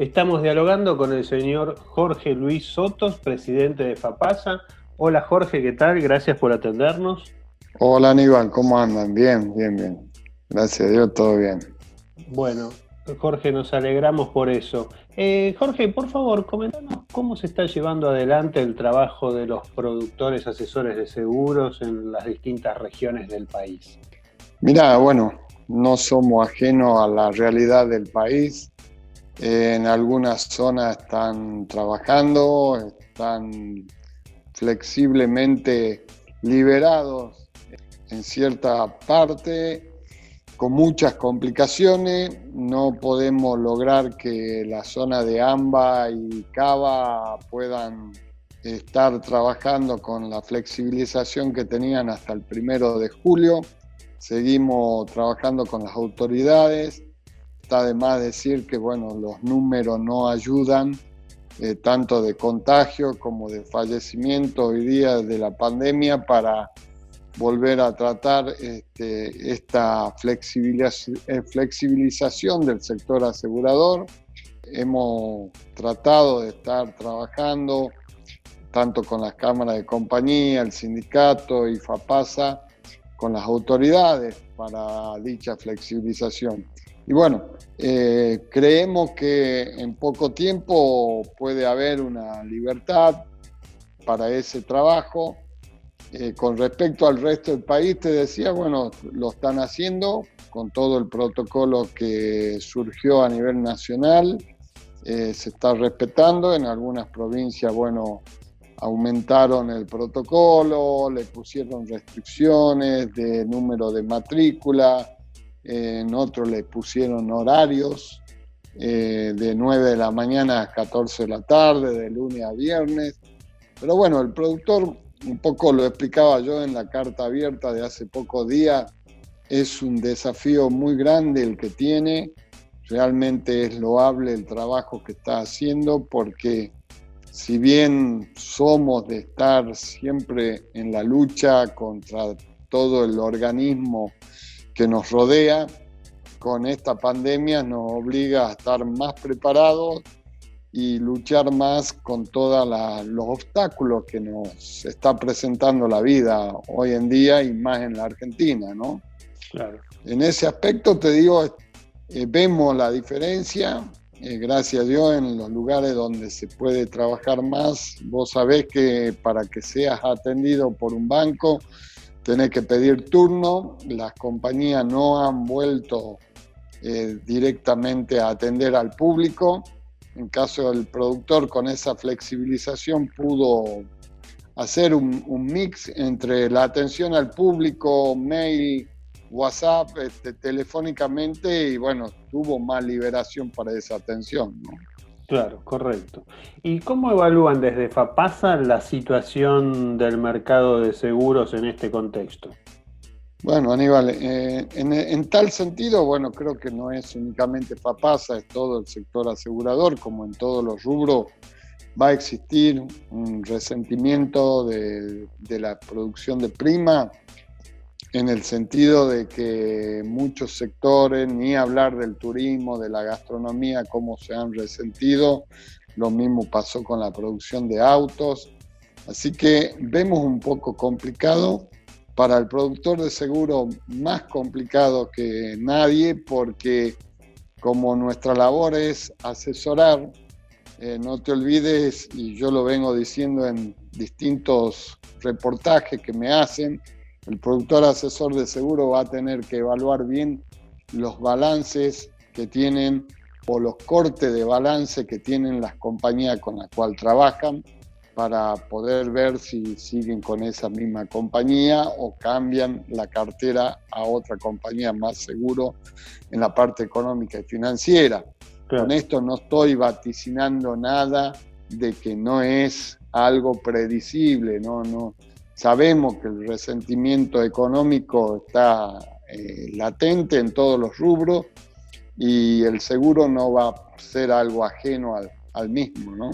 Estamos dialogando con el señor Jorge Luis Sotos, presidente de FAPASA. Hola Jorge, ¿qué tal? Gracias por atendernos. Hola Aníbal, ¿cómo andan? Bien, bien, bien. Gracias a Dios, todo bien. Bueno, Jorge, nos alegramos por eso. Eh, Jorge, por favor, comentanos cómo se está llevando adelante el trabajo de los productores asesores de seguros en las distintas regiones del país. Mira, bueno, no somos ajenos a la realidad del país. En algunas zonas están trabajando, están flexiblemente liberados en cierta parte con muchas complicaciones. No podemos lograr que la zona de AMBA y Cava puedan estar trabajando con la flexibilización que tenían hasta el primero de julio. Seguimos trabajando con las autoridades. Está de más decir que bueno, los números no ayudan, eh, tanto de contagio como de fallecimiento hoy día de la pandemia, para volver a tratar este, esta eh, flexibilización del sector asegurador. Hemos tratado de estar trabajando tanto con las cámaras de compañía, el sindicato y FAPASA, con las autoridades para dicha flexibilización. Y bueno, eh, creemos que en poco tiempo puede haber una libertad para ese trabajo. Eh, con respecto al resto del país, te decía, bueno, lo están haciendo con todo el protocolo que surgió a nivel nacional, eh, se está respetando, en algunas provincias, bueno, aumentaron el protocolo, le pusieron restricciones de número de matrícula, en otros le pusieron horarios eh, de 9 de la mañana a 14 de la tarde, de lunes a viernes. Pero bueno, el productor un poco lo explicaba yo en la carta abierta de hace pocos días, es un desafío muy grande el que tiene, realmente es loable el trabajo que está haciendo porque si bien somos de estar siempre en la lucha contra todo el organismo que nos rodea, con esta pandemia nos obliga a estar más preparados y luchar más con todos los obstáculos que nos está presentando la vida hoy en día y más en la Argentina, ¿no? Claro. En ese aspecto te digo, eh, vemos la diferencia, eh, gracias a Dios, en los lugares donde se puede trabajar más. Vos sabés que para que seas atendido por un banco, tenés que pedir turno. Las compañías no han vuelto eh, directamente a atender al público en caso del productor con esa flexibilización pudo hacer un, mix entre la atención al público, mail, WhatsApp, este, telefónicamente y bueno, tuvo más liberación para esa atención. Claro, correcto. ¿Y cómo evalúan desde FAPASA la situación del mercado de seguros en este contexto? Bueno, Aníbal, eh, en, tal sentido, bueno, creo que no es únicamente FAPASA, es todo el sector asegurador, como en todos los rubros, va a existir un resentimiento de, la producción de prima, en el sentido de que muchos sectores, ni hablar del turismo, de la gastronomía, cómo se han resentido, lo mismo pasó con la producción de autos, así que vemos un poco complicado. Para el productor de seguro más complicado que nadie porque como nuestra labor es asesorar, eh, no te olvides, y yo lo vengo diciendo en distintos reportajes que me hacen, el productor asesor de seguro va a tener que evaluar bien los balances que tienen o los cortes de balance que tienen las compañías con las cuales trabajan para poder ver si siguen con esa misma compañía o cambian la cartera a otra compañía más seguro en la parte económica y financiera. Con esto no estoy vaticinando nada de que no es algo predecible, no, no. Sabemos que el resentimiento económico está eh, latente en todos los rubros y el seguro no va a ser algo ajeno al, al mismo, ¿no?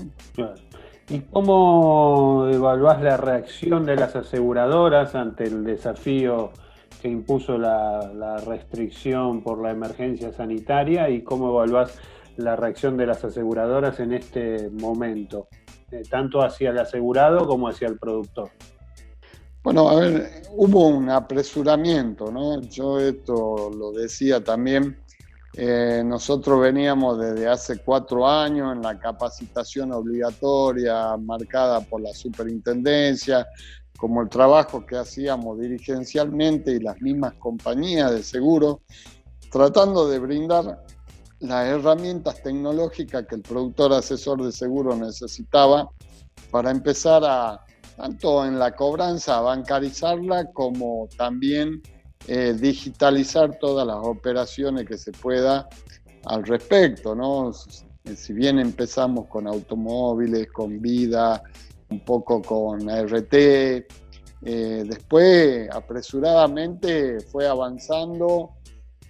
¿Y cómo evaluás la reacción de las aseguradoras ante el desafío que impuso la, restricción por la emergencia sanitaria y cómo evaluás la reacción de las aseguradoras en este momento, eh, tanto hacia el asegurado como hacia el productor. Bueno, a ver, hubo un apresuramiento, ¿no? Yo esto lo decía también. Eh, nosotros veníamos desde hace cuatro años en la capacitación obligatoria marcada por la superintendencia, como el trabajo que hacíamos dirigencialmente y las mismas compañías de seguro, tratando de brindar las herramientas tecnológicas que el productor asesor de seguro necesitaba para empezar a, tanto en la cobranza, a bancarizarla, como también eh, digitalizar todas las operaciones que se pueda al respecto, ¿no? Si bien empezamos con automóviles, con vida, un poco con RT, eh, después apresuradamente fue avanzando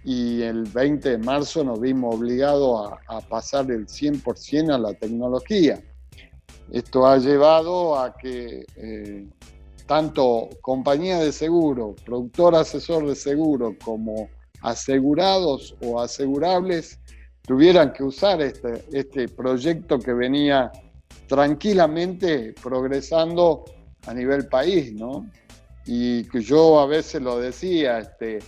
y el 20 de marzo nos vimos obligados a, pasar el 100% a la tecnología. Esto ha llevado a que eh, tanto compañía de seguro, productor asesor de seguro, como asegurados o asegurables tuvieran que usar este, este proyecto que venía tranquilamente progresando a nivel país, ¿no? Y que yo a veces lo decía, este,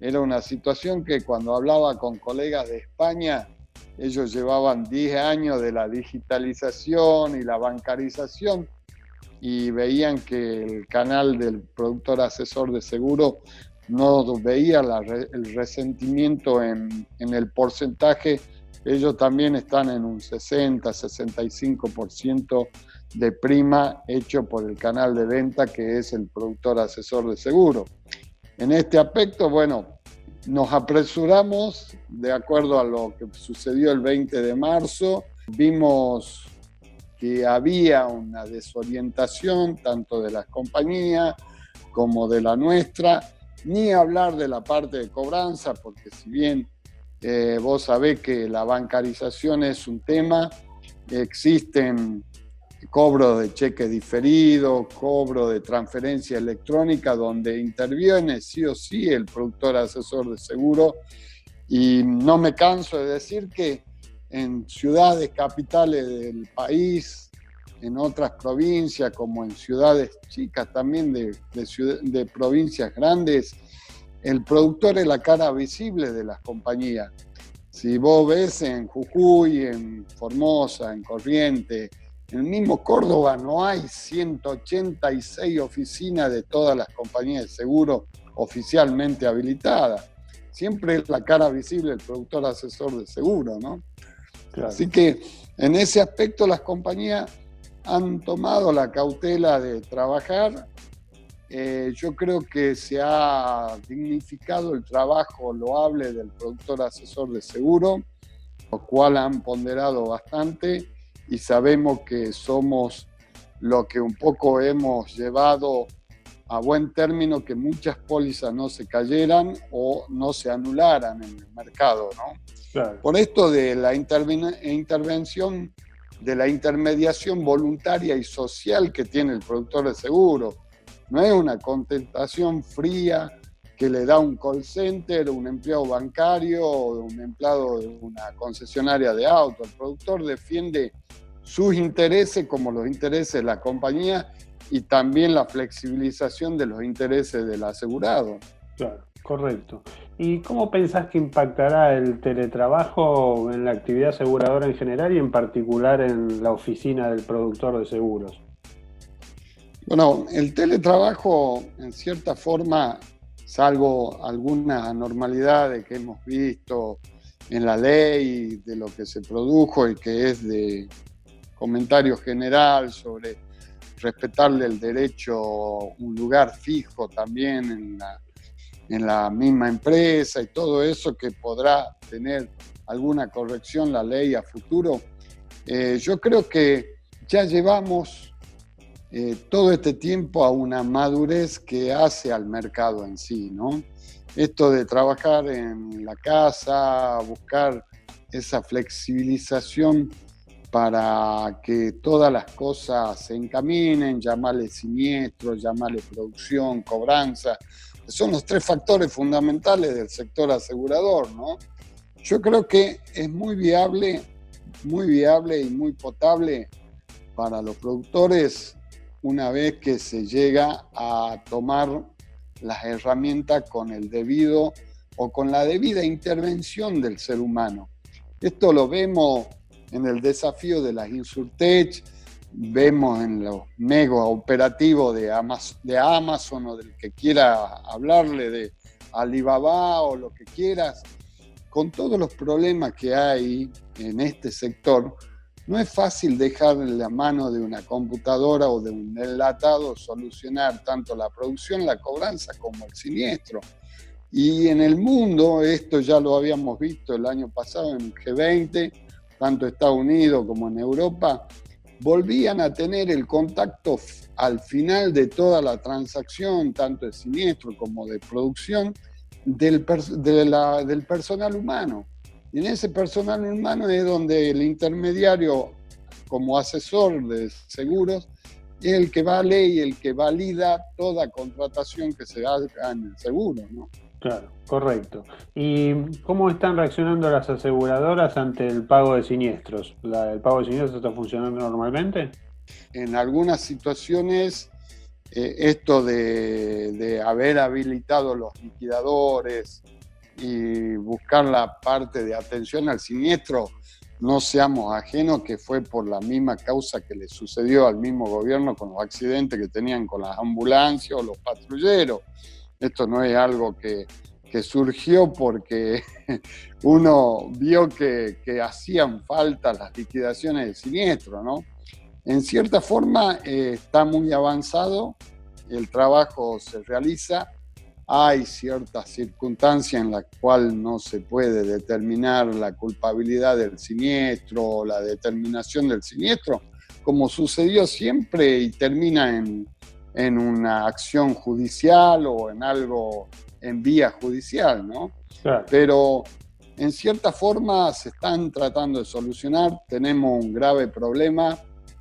era una situación que cuando hablaba con colegas de España, ellos llevaban 10 años de la digitalización y la bancarización y veían que el canal del productor asesor de seguro no veía el resentimiento en, en, el porcentaje. Ellos también están en un 60, 65% de prima hecho por el canal de venta que es el productor asesor de seguro. En este aspecto, bueno, nos apresuramos de acuerdo a lo que sucedió el 20 de marzo. Vimos que había una desorientación tanto de las compañías como de la nuestra, ni hablar de la parte de cobranza, porque si bien eh, vos sabés que la bancarización es un tema, existen cobro de cheque diferido, cobro de transferencia electrónica, donde interviene sí o sí el productor asesor de seguro. Y no me canso de decir que en ciudades capitales del país, en otras provincias, como en ciudades chicas también de, de provincias grandes, el productor es la cara visible de las compañías. Si vos ves en Jujuy, en Formosa, en Corrientes, en el mismo Córdoba no hay 186 oficinas de todas las compañías de seguro oficialmente habilitadas. Siempre es la cara visible del productor asesor de seguro, ¿no? Así que en ese aspecto las compañías han tomado la cautela de trabajar. Eh, yo creo que se ha dignificado el trabajo loable del productor asesor de seguro, lo cual han ponderado bastante y sabemos que somos lo que un poco hemos llevado a buen término que muchas pólizas no se cayeran o no se anularan en el mercado. ¿no? Por esto de la intervención, de la intermediación voluntaria y social que tiene el productor de seguro. No es una contentación fría que le da un call center, un empleado bancario un empleado de una concesionaria de auto. El productor defiende sus intereses como los intereses de la compañía y también la flexibilización de los intereses del asegurado. Claro, correcto. ¿Y cómo pensás que impactará el teletrabajo en la actividad aseguradora en general y en particular en la oficina del productor de seguros? Bueno, el teletrabajo en cierta forma, salvo algunas anormalidades que hemos visto en la ley de lo que se produjo y que es de comentario general sobre respetarle el derecho un lugar fijo también en la, en la misma empresa y todo eso que podrá tener alguna corrección la ley a futuro. Eh, yo creo que ya llevamos eh, todo este tiempo a una madurez que hace al mercado en sí, ¿no? Esto de trabajar en la casa, buscar esa flexibilización para que todas las cosas se encaminen, llamarle siniestro, llamarle producción, cobranza. Son los tres factores fundamentales del sector asegurador, ¿no? Yo creo que es muy viable, muy viable y muy potable para los productores una vez que se llega a tomar las herramientas con el debido o con la debida intervención del ser humano. Esto lo vemos en el desafío de las Insurtech, vemos en los mega operativos de Amazon, de Amazon o del que quiera hablarle de Alibaba o lo que quieras, con todos los problemas que hay en este sector, no es fácil dejar en la mano de una computadora o de un enlatado solucionar tanto la producción, la cobranza como el siniestro. Y en el mundo, esto ya lo habíamos visto el año pasado en G20, tanto Estados Unidos como en Europa, volvían a tener el contacto al final de toda la transacción, tanto de siniestro como de producción, del, del personal humano. Y en ese personal humano es donde el intermediario, como asesor de seguros, es el que vale y el que valida toda contratación que se haga en el seguro, ¿no? Claro, correcto. ¿Y cómo están reaccionando las aseguradoras ante el pago de siniestros? ¿El pago de siniestros está funcionando normalmente? En algunas situaciones, eh, esto de, de, haber habilitado los liquidadores y buscar la parte de atención al siniestro, no seamos ajenos que fue por la misma causa que le sucedió al mismo gobierno con los accidentes que tenían con las ambulancias o los patrulleros esto no es algo que, surgió porque uno vio que, hacían falta las liquidaciones de siniestro, ¿no? En cierta forma eh, está muy avanzado, el trabajo se realiza, hay ciertas circunstancias en las cuales no se puede determinar la culpabilidad del siniestro o la determinación del siniestro, como sucedió siempre y termina en, en una acción judicial o en algo en vía judicial, ¿no? Pero en cierta forma se están tratando de solucionar. Tenemos un grave problema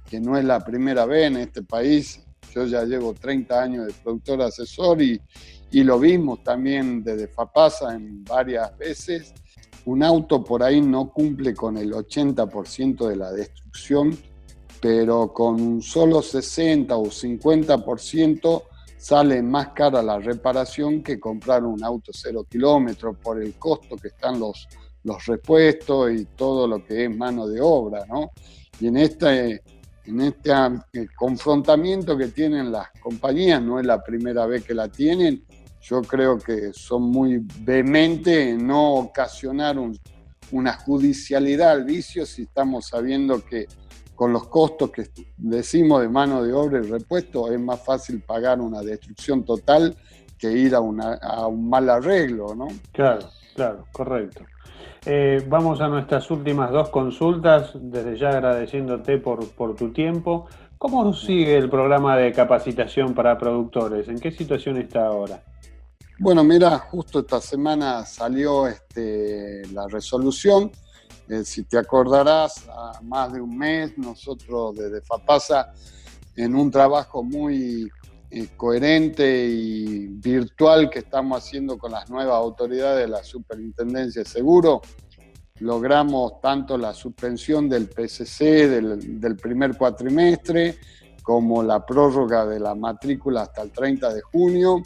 que no es la primera vez en este país. Yo ya llevo 30 años de productor asesor y, y lo vimos también desde FAPASA en varias veces. Un auto por ahí no cumple con el 80% de la destrucción pero con un solo 60 o 50% sale más cara la reparación que comprar un auto cero kilómetros por el costo que están los, los repuestos y todo lo que es mano de obra, ¿no? Y en este, en este eh, confrontamiento que tienen las compañías, no es la primera vez que la tienen, yo creo que son muy vehementes en no ocasionar una judicialidad al vicio si estamos sabiendo que con los costos que decimos de mano de obra y repuesto, es más fácil pagar una destrucción total que ir a, un mal arreglo, ¿no? Claro, claro, correcto. Eh, vamos a nuestras últimas dos consultas, desde ya agradeciéndote por tu tiempo. ¿Cómo sigue el programa de capacitación para productores? ¿En qué situación está ahora? Bueno, mira, justo esta semana salió este, la resolución. Eh, si te acordarás, más de un mes nosotros desde FAPASA, en un trabajo muy eh, coherente y virtual que estamos haciendo con las nuevas autoridades de la Superintendencia de Seguro, logramos tanto la suspensión del PCC del, del primer cuatrimestre como la prórroga de la matrícula hasta el 30 de junio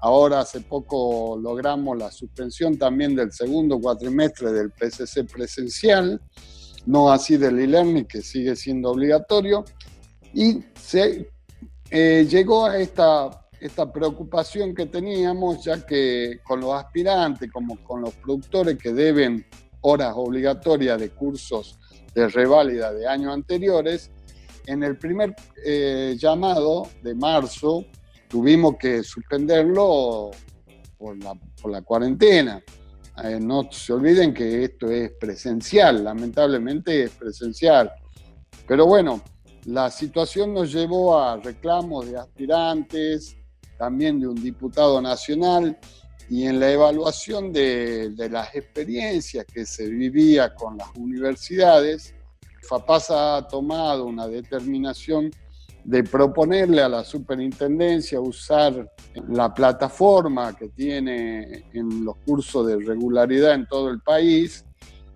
Ahora hace poco logramos la suspensión también del segundo cuatrimestre del PCC presencial, no así del e-learning que sigue siendo obligatorio. Y se eh, llegó a esta, esta preocupación que teníamos, ya que con los aspirantes, como con los productores que deben horas obligatorias de cursos de reválida de años anteriores, en el primer eh, llamado de marzo tuvimos que suspenderlo por la, cuarentena. Eh, no se olviden que esto es presencial, lamentablemente es presencial. Pero bueno, la situación nos llevó a reclamos de aspirantes, también de un diputado nacional, y en la evaluación de, de las experiencias que se vivía con las universidades, FAPASA ha tomado una determinación de proponerle a la superintendencia usar la plataforma que tiene en los cursos de regularidad en todo el país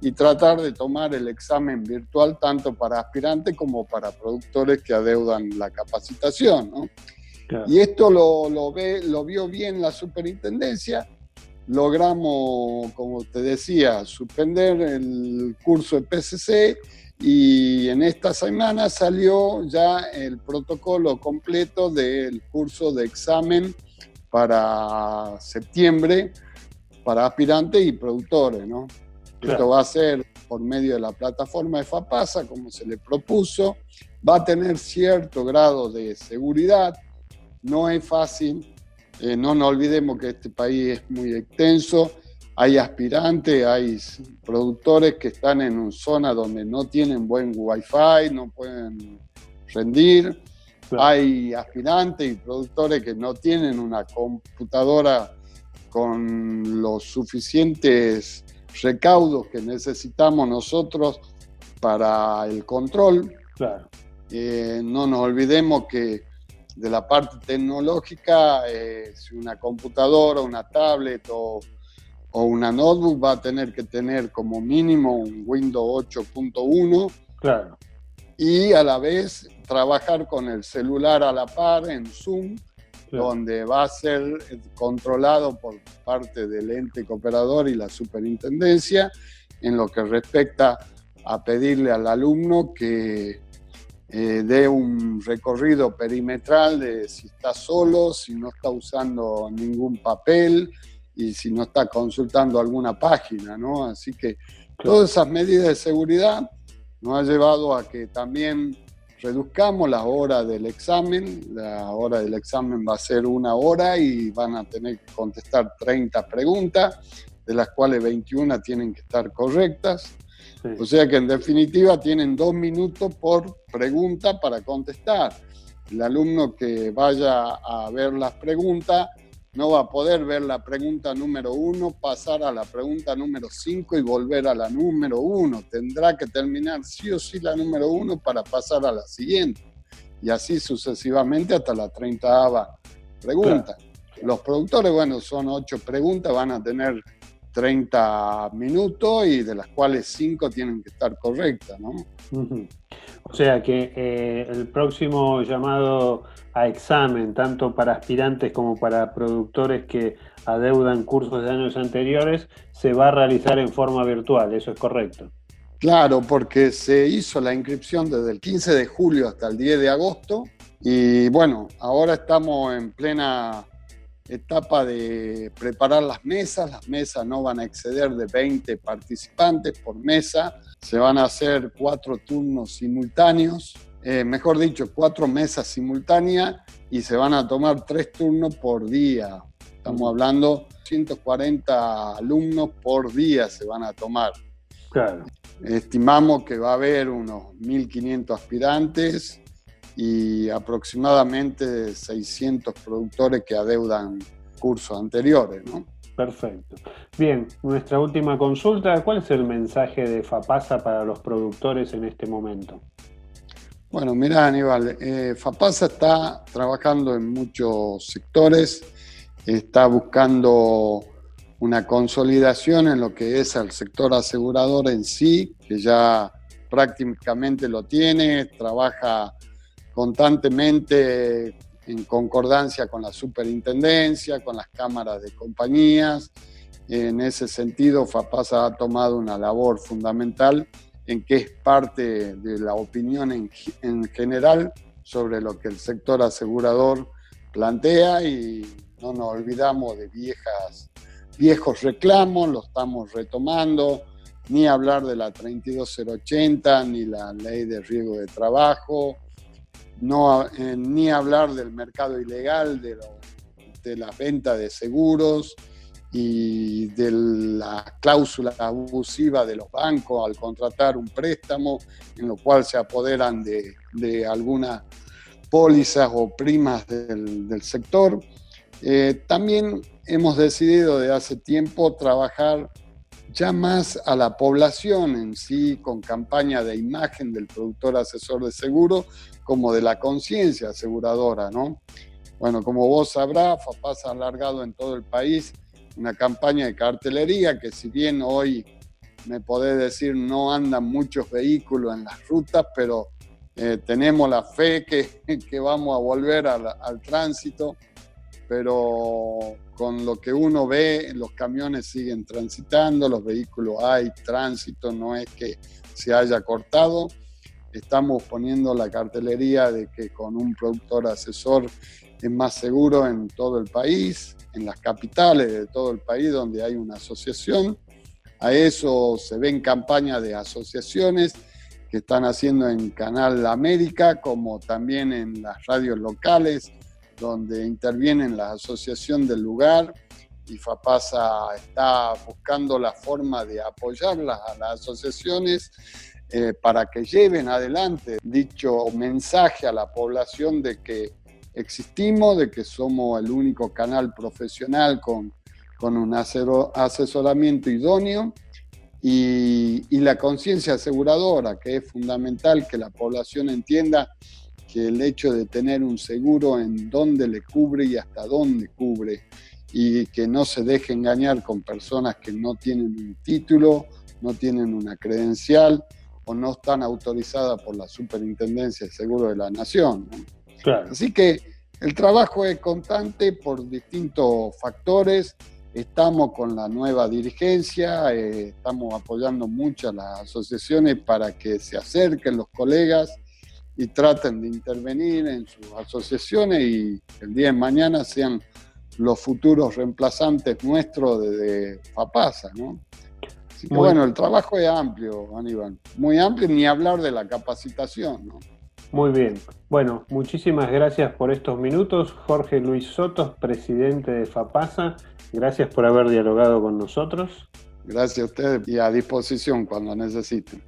y tratar de tomar el examen virtual tanto para aspirantes como para productores que adeudan la capacitación. Y esto lo, lo, ve, lo vio bien la superintendencia. Logramos, como te decía, suspender el curso de PCC y en esta semana salió ya el protocolo completo del curso de examen para septiembre para aspirantes y productores, ¿no? Esto va a ser por medio de la plataforma de FAPASA, como se le propuso. Va a tener cierto grado de seguridad. No es fácil. Eh, no nos olvidemos que este país es muy extenso. Hay aspirantes, hay productores que están en una zona donde no tienen buen wifi, no pueden rendir. Hay aspirantes y productores que no tienen una computadora con los suficientes recaudos que necesitamos nosotros para el control. Eh, no nos olvidemos que de la parte tecnológica, eh, si una computadora, una tablet o, o, una notebook va a tener que tener como mínimo un Windows 8.1. Claro. Y a la vez trabajar con el celular a la par en Zoom donde va a ser controlado por parte del ente cooperador y la superintendencia en lo que respecta a pedirle al alumno que eh, dé un recorrido perimetral de si está solo, si no está usando ningún papel y si no está consultando alguna página, ¿no? Así que todas esas medidas de seguridad nos ha llevado a que también reduzcamos la hora del examen. La hora del examen va a ser una hora y van a tener que contestar 30 preguntas, de las cuales 21 tienen que estar correctas. O sea que en definitiva tienen dos minutos por pregunta para contestar. El alumno que vaya a ver las preguntas no va a poder ver la pregunta número uno, pasar a la pregunta número cinco y volver a la número uno. Tendrá que terminar sí o sí la número uno para pasar a la siguiente. Y así sucesivamente hasta la treintaava pregunta. Los productores, bueno, son ocho preguntas, van a tener 30 minutos y de las cuales cinco tienen que estar correctas, ¿no? O sea que eh, el próximo llamado a examen, tanto para aspirantes como para productores que adeudan cursos de años anteriores, se va a realizar en forma virtual, ¿eso es correcto? Claro, porque se hizo la inscripción desde el 15 de julio hasta el 10 de agosto y bueno, ahora estamos en plena etapa de preparar las mesas. Las mesas no van a exceder de 20 participantes por mesa. Se van a hacer cuatro turnos simultáneos, eh, mejor dicho, cuatro mesas simultáneas y se van a tomar tres turnos por día. Estamos hablando 140 alumnos por día se van a tomar. Claro. Estimamos que va a haber unos 1.500 aspirantes y aproximadamente 600 productores que adeudan cursos anteriores, ¿no? Perfecto. Bien, nuestra última consulta, ¿cuál es el mensaje de FAPASA para los productores en este momento? Bueno, mira Aníbal, eh, FAPASA está trabajando en muchos sectores, está buscando una consolidación en lo que es el sector asegurador en sí, que ya prácticamente lo tiene, trabaja constantemente en concordancia con la superintendencia, con las cámaras de compañías. En ese sentido, FAPASA ha tomado una labor fundamental en que es parte de la opinión en, en general sobre lo que el sector asegurador plantea y no nos olvidamos de viejas, viejos reclamos, lo estamos retomando, ni hablar de la 32080, ni la ley de riesgo de trabajo, eh, ni hablar del mercado ilegal, de, de la venta de seguros y de la cláusula abusiva de los bancos al contratar un préstamo en lo cual se apoderan de, de algunas pólizas o primas del, sector. Eh, también hemos decidido de hace tiempo trabajar ya más a la población en sí, con campaña de imagen del productor asesor de seguro, como de la conciencia aseguradora, ¿no? Bueno, como vos sabrás, FAPAS ha alargado en todo el país una campaña de cartelería que si bien hoy me podés decir no andan muchos vehículos en las rutas, pero eh, tenemos la fe que, que, vamos a volver al, tránsito, pero con lo que uno ve, los camiones siguen transitando, los vehículos hay tránsito, no es que se haya cortado. Estamos poniendo la cartelería de que con un productor asesor es más seguro en todo el país, en las capitales de todo el país donde hay una asociación. A eso se ven campañas de asociaciones que están haciendo en Canal América, como también en las radios locales, donde intervienen la asociación del lugar y FAPASA está buscando la forma de apoyarlas a las asociaciones eh, para que lleven adelante dicho mensaje a la población de que existimos, de que somos el único canal profesional con, con un asesoramiento idóneo y, la conciencia aseguradora, que es fundamental que la población entienda que el hecho de tener un seguro en dónde le cubre y hasta dónde cubre, y que no se deje engañar con personas que no tienen un título, no tienen una credencial o no están autorizadas por la Superintendencia de Seguro de la Nación. Así que el trabajo es constante por distintos factores Estamos con la nueva dirigencia, eh, estamos apoyando mucho a las asociaciones para que se acerquen los colegas y traten de intervenir en sus asociaciones y el día de mañana sean los futuros reemplazantes nuestros de, FAPASA, ¿no? Así que bueno, el trabajo es amplio, Aníbal, muy amplio, ni hablar de la capacitación, ¿no? Muy bien. Bueno, muchísimas gracias por estos minutos. Jorge Luis Sotos, presidente de FAPASA. Gracias por haber dialogado con nosotros. Gracias a ustedes y a disposición cuando necesiten.